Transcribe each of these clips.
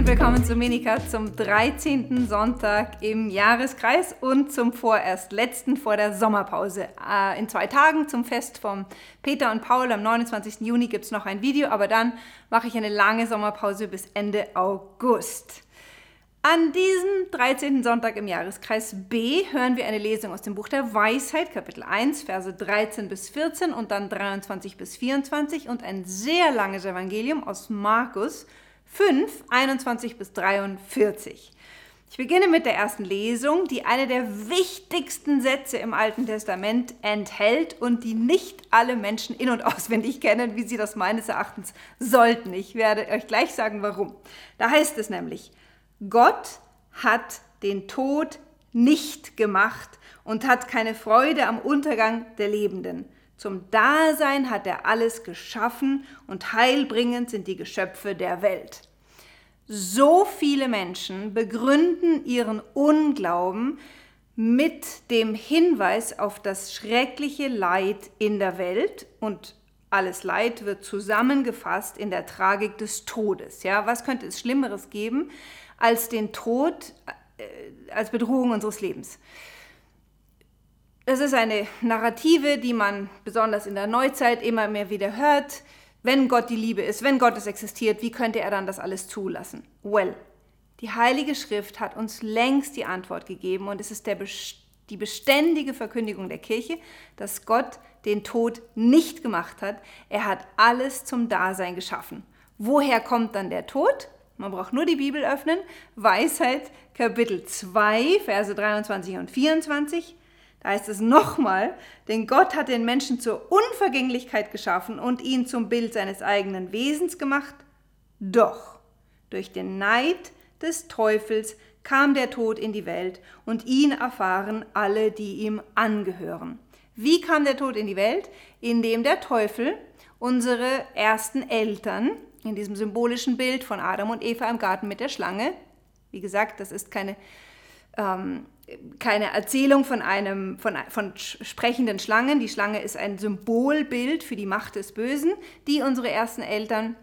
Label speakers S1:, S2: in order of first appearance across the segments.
S1: Herzlich willkommen zu Minika zum 13. Sonntag im Jahreskreis und zum vorerst letzten vor der Sommerpause. Äh, in zwei Tagen zum Fest von Peter und Paul am 29. Juni gibt es noch ein Video, aber dann mache ich eine lange Sommerpause bis Ende August. An diesem 13. Sonntag im Jahreskreis B hören wir eine Lesung aus dem Buch der Weisheit, Kapitel 1, Verse 13 bis 14 und dann 23 bis 24 und ein sehr langes Evangelium aus Markus 5, 21 bis 43. Ich beginne mit der ersten Lesung, die eine der wichtigsten Sätze im Alten Testament enthält und die nicht alle Menschen in und auswendig kennen, wie sie das meines Erachtens sollten. Ich werde euch gleich sagen, warum. Da heißt es nämlich, Gott hat den Tod nicht gemacht und hat keine Freude am Untergang der Lebenden. Zum Dasein hat er alles geschaffen und heilbringend sind die Geschöpfe der Welt. So viele Menschen begründen ihren Unglauben mit dem Hinweis auf das schreckliche Leid in der Welt und alles Leid wird zusammengefasst in der Tragik des Todes. Ja, was könnte es Schlimmeres geben als den Tod äh, als Bedrohung unseres Lebens. Das ist eine Narrative, die man besonders in der Neuzeit immer mehr wieder hört. Wenn Gott die Liebe ist, wenn Gott es existiert, wie könnte er dann das alles zulassen? Well, die Heilige Schrift hat uns längst die Antwort gegeben und es ist der, die beständige Verkündigung der Kirche, dass Gott den Tod nicht gemacht hat. Er hat alles zum Dasein geschaffen. Woher kommt dann der Tod? Man braucht nur die Bibel öffnen. Weisheit, Kapitel 2, Verse 23 und 24. Da heißt es nochmal, denn Gott hat den Menschen zur Unvergänglichkeit geschaffen und ihn zum Bild seines eigenen Wesens gemacht. Doch durch den Neid des Teufels kam der Tod in die Welt und ihn erfahren alle, die ihm angehören. Wie kam der Tod in die Welt? Indem der Teufel unsere ersten Eltern in diesem symbolischen Bild von Adam und Eva im Garten mit der Schlange. Wie gesagt, das ist keine, ähm, keine Erzählung von, einem, von, von sprechenden Schlangen. Die Schlange ist ein Symbolbild für die Macht des Bösen, die unsere ersten Eltern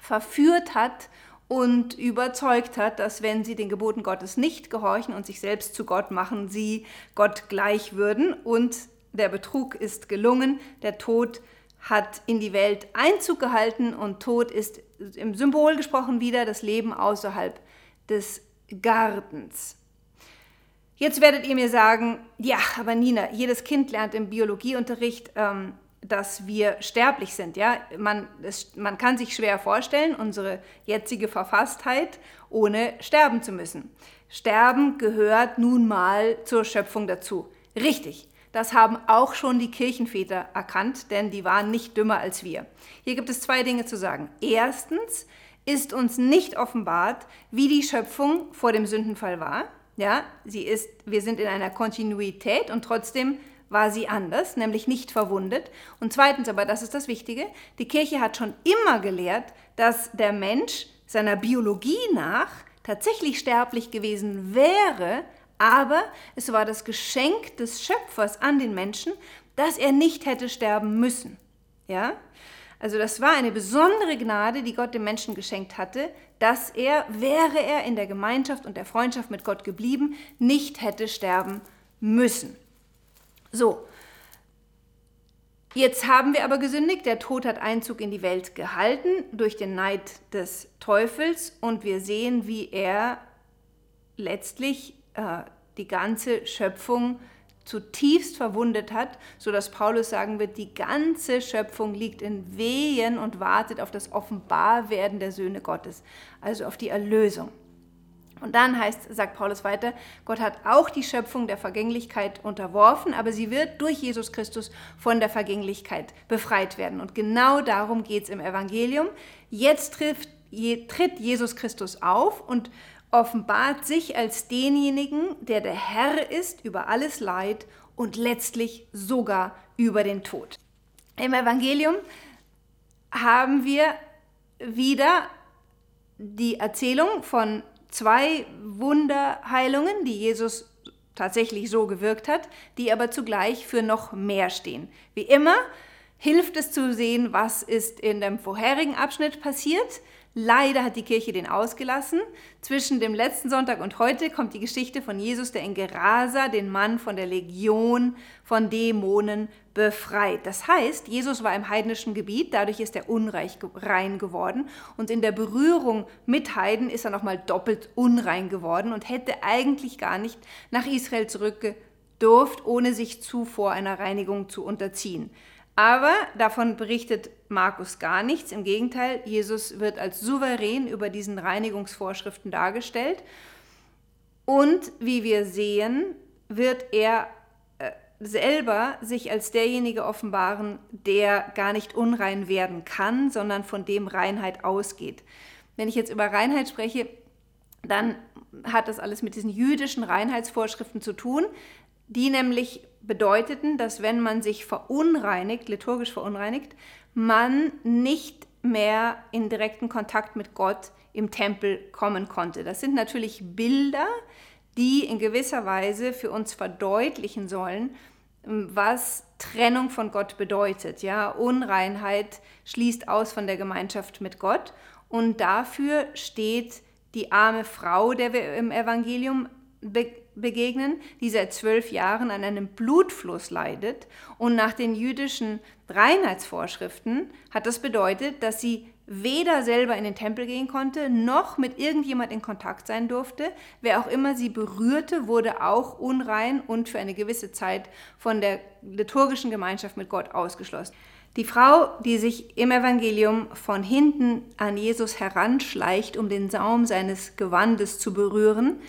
S1: verführt hat und überzeugt hat, dass wenn sie den Geboten Gottes nicht gehorchen und sich selbst zu Gott machen, sie Gott gleich würden. Und der Betrug ist gelungen, der Tod hat in die Welt Einzug gehalten und Tod ist im Symbol gesprochen wieder das Leben außerhalb des Gartens. Jetzt werdet ihr mir sagen, ja, aber Nina, jedes Kind lernt im Biologieunterricht, ähm, dass wir sterblich sind. Ja? Man, es, man kann sich schwer vorstellen, unsere jetzige Verfasstheit, ohne sterben zu müssen. Sterben gehört nun mal zur Schöpfung dazu. Richtig. Das haben auch schon die Kirchenväter erkannt, denn die waren nicht dümmer als wir. Hier gibt es zwei Dinge zu sagen. Erstens ist uns nicht offenbart, wie die Schöpfung vor dem Sündenfall war. Ja, sie ist, wir sind in einer Kontinuität und trotzdem war sie anders, nämlich nicht verwundet. Und zweitens, aber das ist das Wichtige, die Kirche hat schon immer gelehrt, dass der Mensch seiner Biologie nach tatsächlich sterblich gewesen wäre, aber es war das Geschenk des Schöpfers an den Menschen, dass er nicht hätte sterben müssen. Ja? Also das war eine besondere Gnade, die Gott dem Menschen geschenkt hatte, dass er, wäre er in der Gemeinschaft und der Freundschaft mit Gott geblieben, nicht hätte sterben müssen. So, jetzt haben wir aber gesündigt, der Tod hat Einzug in die Welt gehalten durch den Neid des Teufels. Und wir sehen, wie er letztlich äh, die ganze Schöpfung zutiefst verwundet hat, so dass Paulus sagen wird, die ganze Schöpfung liegt in Wehen und wartet auf das Offenbarwerden der Söhne Gottes, also auf die Erlösung. Und dann heißt, sagt Paulus weiter, Gott hat auch die Schöpfung der Vergänglichkeit unterworfen, aber sie wird durch Jesus Christus von der Vergänglichkeit befreit werden. Und genau darum geht es im Evangelium. Jetzt trifft, tritt Jesus Christus auf und offenbart sich als denjenigen, der der Herr ist über alles Leid und letztlich sogar über den Tod. Im Evangelium haben wir wieder die Erzählung von zwei Wunderheilungen, die Jesus tatsächlich so gewirkt hat, die aber zugleich für noch mehr stehen. Wie immer hilft es zu sehen, was ist in dem vorherigen Abschnitt passiert, Leider hat die Kirche den ausgelassen. Zwischen dem letzten Sonntag und heute kommt die Geschichte von Jesus, der in Gerasa den Mann von der Legion von Dämonen befreit. Das heißt, Jesus war im heidnischen Gebiet, dadurch ist er unrein geworden und in der Berührung mit Heiden ist er nochmal doppelt unrein geworden und hätte eigentlich gar nicht nach Israel zurückgedurft, ohne sich zuvor einer Reinigung zu unterziehen. Aber davon berichtet Markus gar nichts. Im Gegenteil, Jesus wird als souverän über diesen Reinigungsvorschriften dargestellt. Und wie wir sehen, wird er äh, selber sich als derjenige offenbaren, der gar nicht unrein werden kann, sondern von dem Reinheit ausgeht. Wenn ich jetzt über Reinheit spreche, dann hat das alles mit diesen jüdischen Reinheitsvorschriften zu tun, die nämlich bedeuteten, dass wenn man sich verunreinigt, liturgisch verunreinigt, man nicht mehr in direkten Kontakt mit Gott im Tempel kommen konnte. Das sind natürlich Bilder, die in gewisser Weise für uns verdeutlichen sollen, was Trennung von Gott bedeutet. Ja, Unreinheit schließt aus von der Gemeinschaft mit Gott und dafür steht die arme Frau, der wir im Evangelium begegnen, die seit zwölf Jahren an einem Blutfluss leidet. Und nach den jüdischen Reinheitsvorschriften hat das bedeutet, dass sie weder selber in den Tempel gehen konnte, noch mit irgendjemand in Kontakt sein durfte. Wer auch immer sie berührte, wurde auch unrein und für eine gewisse Zeit von der liturgischen Gemeinschaft mit Gott ausgeschlossen. Die Frau, die sich im Evangelium von hinten an Jesus heranschleicht, um den Saum seines Gewandes zu berühren,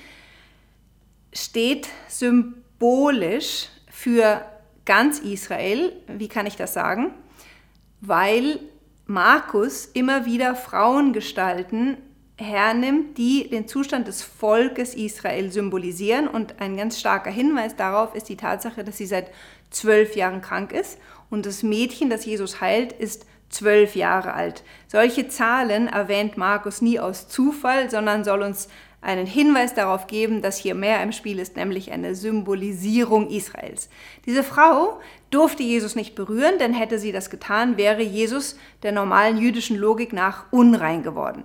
S1: steht symbolisch für ganz Israel. Wie kann ich das sagen? Weil Markus immer wieder Frauengestalten hernimmt, die den Zustand des Volkes Israel symbolisieren. Und ein ganz starker Hinweis darauf ist die Tatsache, dass sie seit zwölf Jahren krank ist. Und das Mädchen, das Jesus heilt, ist zwölf Jahre alt. Solche Zahlen erwähnt Markus nie aus Zufall, sondern soll uns einen Hinweis darauf geben, dass hier mehr im Spiel ist, nämlich eine Symbolisierung Israels. Diese Frau durfte Jesus nicht berühren, denn hätte sie das getan, wäre Jesus der normalen jüdischen Logik nach unrein geworden.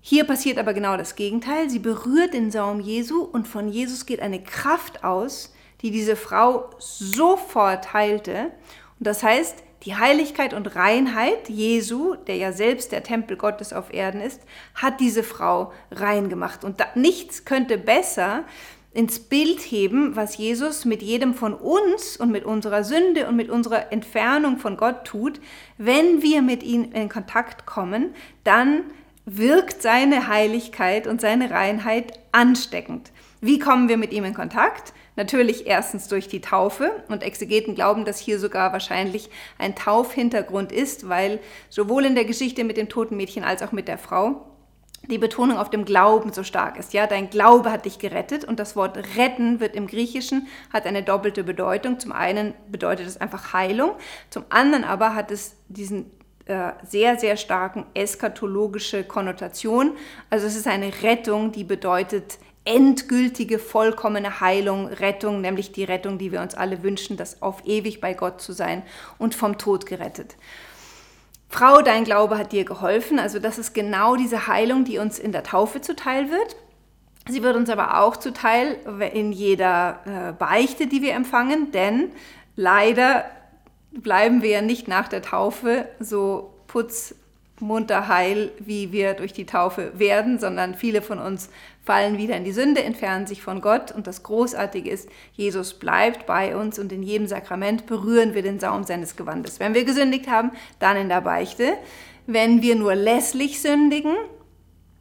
S1: Hier passiert aber genau das Gegenteil. Sie berührt den Saum Jesu und von Jesus geht eine Kraft aus, die diese Frau sofort heilte. Und das heißt, die Heiligkeit und Reinheit Jesu, der ja selbst der Tempel Gottes auf Erden ist, hat diese Frau rein gemacht. Und da, nichts könnte besser ins Bild heben, was Jesus mit jedem von uns und mit unserer Sünde und mit unserer Entfernung von Gott tut. Wenn wir mit ihm in Kontakt kommen, dann wirkt seine Heiligkeit und seine Reinheit ansteckend. Wie kommen wir mit ihm in Kontakt? Natürlich erstens durch die Taufe und Exegeten glauben, dass hier sogar wahrscheinlich ein Taufhintergrund ist, weil sowohl in der Geschichte mit dem toten Mädchen als auch mit der Frau die Betonung auf dem Glauben so stark ist. Ja, dein Glaube hat dich gerettet und das Wort retten wird im Griechischen hat eine doppelte Bedeutung. Zum einen bedeutet es einfach Heilung, zum anderen aber hat es diesen äh, sehr, sehr starken eskatologische Konnotation. Also es ist eine Rettung, die bedeutet endgültige, vollkommene Heilung, Rettung, nämlich die Rettung, die wir uns alle wünschen, das auf ewig bei Gott zu sein und vom Tod gerettet. Frau, dein Glaube hat dir geholfen. Also das ist genau diese Heilung, die uns in der Taufe zuteil wird. Sie wird uns aber auch zuteil in jeder äh, Beichte, die wir empfangen, denn leider bleiben wir ja nicht nach der Taufe so putz munter heil, wie wir durch die Taufe werden, sondern viele von uns fallen wieder in die Sünde, entfernen sich von Gott. Und das Großartige ist, Jesus bleibt bei uns und in jedem Sakrament berühren wir den Saum seines Gewandes. Wenn wir gesündigt haben, dann in der Beichte. Wenn wir nur lässlich sündigen,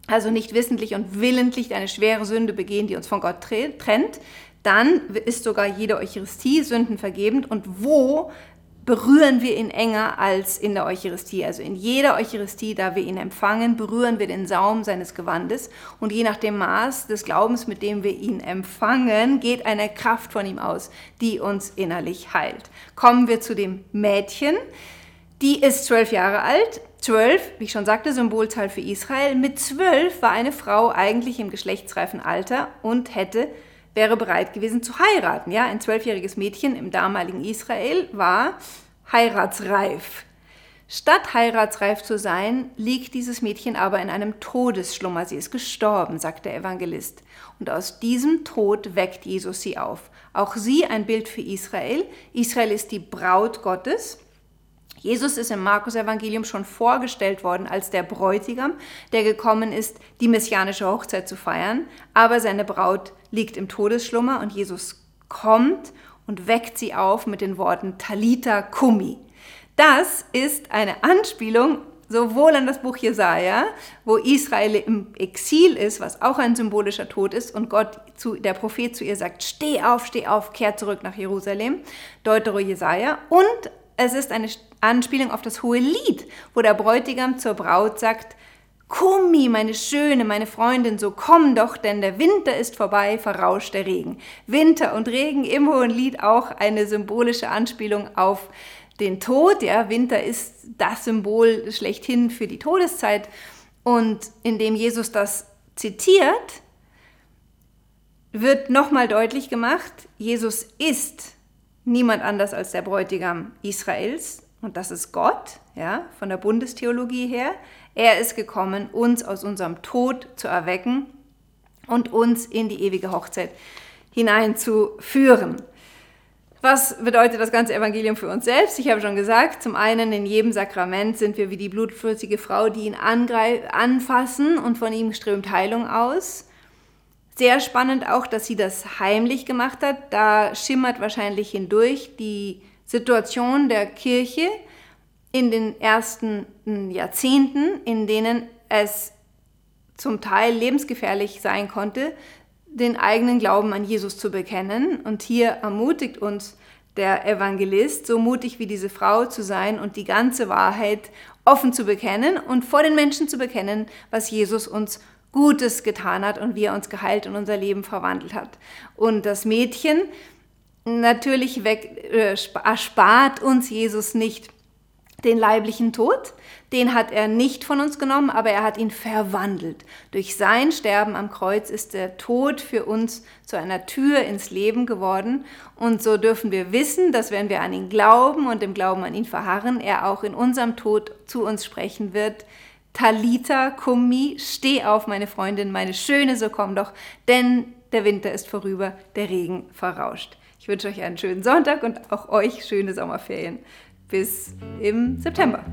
S1: also nicht wissentlich und willentlich eine schwere Sünde begehen, die uns von Gott trennt, dann ist sogar jede Eucharistie sündenvergebend. Und wo berühren wir ihn enger als in der Eucharistie. Also in jeder Eucharistie, da wir ihn empfangen, berühren wir den Saum seines Gewandes. Und je nach dem Maß des Glaubens, mit dem wir ihn empfangen, geht eine Kraft von ihm aus, die uns innerlich heilt. Kommen wir zu dem Mädchen. Die ist zwölf Jahre alt. Zwölf, wie ich schon sagte, Symbolzahl für Israel. Mit zwölf war eine Frau eigentlich im geschlechtsreifen Alter und hätte wäre bereit gewesen zu heiraten. Ja, ein zwölfjähriges Mädchen im damaligen Israel war heiratsreif. Statt heiratsreif zu sein, liegt dieses Mädchen aber in einem Todesschlummer. Sie ist gestorben, sagt der Evangelist. Und aus diesem Tod weckt Jesus sie auf. Auch sie ein Bild für Israel. Israel ist die Braut Gottes. Jesus ist im Markus-Evangelium schon vorgestellt worden als der Bräutigam, der gekommen ist, die messianische Hochzeit zu feiern. Aber seine Braut liegt im Todesschlummer und Jesus kommt und weckt sie auf mit den Worten Talita Kumi. Das ist eine Anspielung sowohl an das Buch Jesaja, wo Israel im Exil ist, was auch ein symbolischer Tod ist, und Gott zu, der Prophet zu ihr sagt: Steh auf, steh auf, kehr zurück nach Jerusalem, Deutero Jesaja. Und es ist eine Anspielung auf das hohe Lied, wo der Bräutigam zur Braut sagt: Kumi, meine Schöne, meine Freundin, so komm doch, denn der Winter ist vorbei, verrauscht der Regen. Winter und Regen im Hohen Lied auch eine symbolische Anspielung auf den Tod. Ja, Winter ist das Symbol schlechthin für die Todeszeit. Und indem Jesus das zitiert, wird nochmal deutlich gemacht, Jesus ist niemand anders als der Bräutigam Israels und das ist Gott, ja, von der Bundestheologie her. Er ist gekommen, uns aus unserem Tod zu erwecken und uns in die ewige Hochzeit hineinzuführen. Was bedeutet das ganze Evangelium für uns selbst? Ich habe schon gesagt, zum einen in jedem Sakrament sind wir wie die blutflüssige Frau, die ihn anfassen und von ihm strömt Heilung aus. Sehr spannend auch, dass sie das heimlich gemacht hat. Da schimmert wahrscheinlich hindurch die Situation der Kirche in den ersten Jahrzehnten, in denen es zum Teil lebensgefährlich sein konnte, den eigenen Glauben an Jesus zu bekennen. Und hier ermutigt uns der Evangelist, so mutig wie diese Frau zu sein und die ganze Wahrheit offen zu bekennen und vor den Menschen zu bekennen, was Jesus uns Gutes getan hat und wie er uns geheilt und unser Leben verwandelt hat. Und das Mädchen natürlich weg, äh, erspart uns Jesus nicht den leiblichen Tod, den hat er nicht von uns genommen, aber er hat ihn verwandelt. Durch sein Sterben am Kreuz ist der Tod für uns zu einer Tür ins Leben geworden. Und so dürfen wir wissen, dass wenn wir an ihn glauben und im Glauben an ihn verharren, er auch in unserem Tod zu uns sprechen wird. Talita Kumi, steh auf, meine Freundin, meine Schöne, so komm doch, denn der Winter ist vorüber, der Regen verrauscht. Ich wünsche euch einen schönen Sonntag und auch euch schöne Sommerferien bis im September.